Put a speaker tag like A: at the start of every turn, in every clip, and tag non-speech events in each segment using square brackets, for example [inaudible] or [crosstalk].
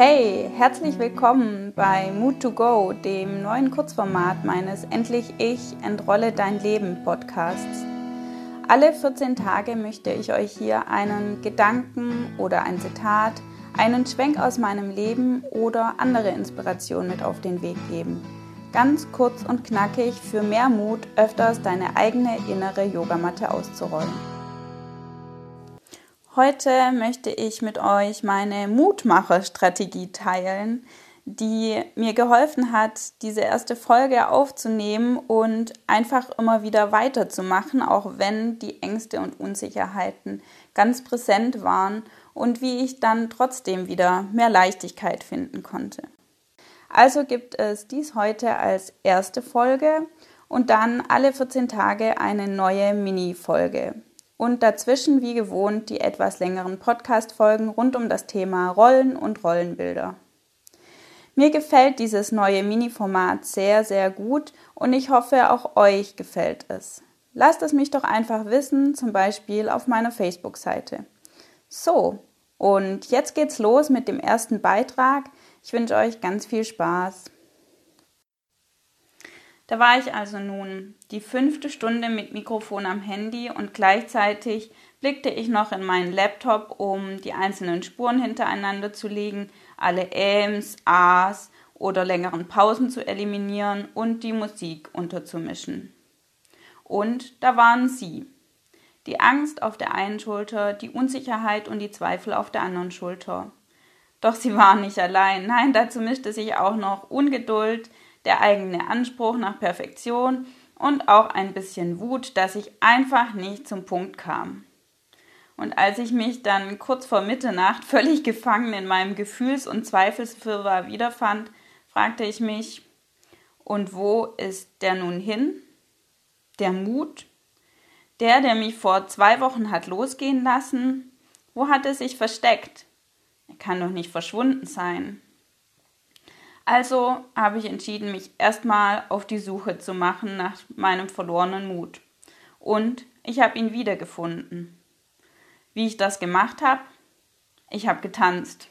A: Hey, herzlich willkommen bei Mood to Go, dem neuen Kurzformat meines Endlich Ich entrolle dein Leben Podcasts. Alle 14 Tage möchte ich euch hier einen Gedanken oder ein Zitat, einen Schwenk aus meinem Leben oder andere Inspirationen mit auf den Weg geben. Ganz kurz und knackig für mehr Mut, öfters deine eigene innere Yogamatte auszurollen. Heute möchte ich mit euch meine Mutmacherstrategie teilen, die mir geholfen hat, diese erste Folge aufzunehmen und einfach immer wieder weiterzumachen, auch wenn die Ängste und Unsicherheiten ganz präsent waren und wie ich dann trotzdem wieder mehr Leichtigkeit finden konnte. Also gibt es dies heute als erste Folge und dann alle 14 Tage eine neue Mini-Folge und dazwischen wie gewohnt die etwas längeren Podcast-Folgen rund um das Thema Rollen und Rollenbilder. Mir gefällt dieses neue Mini-Format sehr, sehr gut und ich hoffe, auch euch gefällt es. Lasst es mich doch einfach wissen, zum Beispiel auf meiner Facebook-Seite. So, und jetzt geht's los mit dem ersten Beitrag. Ich wünsche euch ganz viel Spaß. Da war ich also nun die fünfte Stunde mit Mikrofon am Handy und gleichzeitig blickte ich noch in meinen Laptop, um die einzelnen Spuren hintereinander zu legen, alle Äms, As oder längeren Pausen zu eliminieren und die Musik unterzumischen. Und da waren sie. Die Angst auf der einen Schulter, die Unsicherheit und die Zweifel auf der anderen Schulter. Doch sie waren nicht allein. Nein, dazu mischte sich auch noch Ungeduld, der eigene Anspruch nach Perfektion und auch ein bisschen Wut, dass ich einfach nicht zum Punkt kam. Und als ich mich dann kurz vor Mitternacht [laughs] völlig gefangen in meinem Gefühls- und Zweifelswirrwarr wiederfand, fragte ich mich, und wo ist der nun hin? Der Mut? Der, der mich vor zwei Wochen hat losgehen lassen? Wo hat er sich versteckt? Er kann doch nicht verschwunden sein. Also habe ich entschieden, mich erstmal auf die Suche zu machen nach meinem verlorenen Mut. Und ich habe ihn wiedergefunden. Wie ich das gemacht habe? Ich habe getanzt.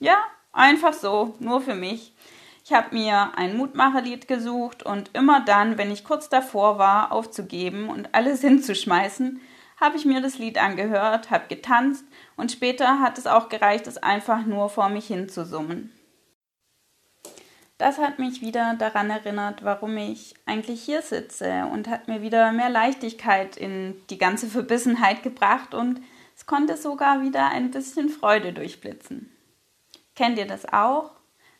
A: Ja, einfach so, nur für mich. Ich habe mir ein Mutmacherlied gesucht und immer dann, wenn ich kurz davor war, aufzugeben und alles [laughs] hinzuschmeißen, habe ich mir das Lied angehört, habe getanzt und später hat es auch gereicht, es einfach nur vor mich hinzusummen. Das hat mich wieder daran erinnert, warum ich eigentlich hier sitze und hat mir wieder mehr Leichtigkeit in die ganze Verbissenheit gebracht und es konnte sogar wieder ein bisschen Freude durchblitzen. Kennt ihr das auch?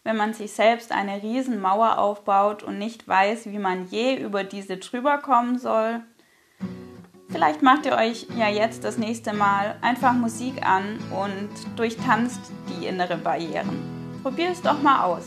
A: Wenn man sich selbst eine Riesenmauer aufbaut und nicht weiß, wie man je über diese drüber kommen soll? Vielleicht macht ihr euch ja jetzt das nächste Mal einfach Musik an und durchtanzt die innere Barrieren. Probier es doch mal aus.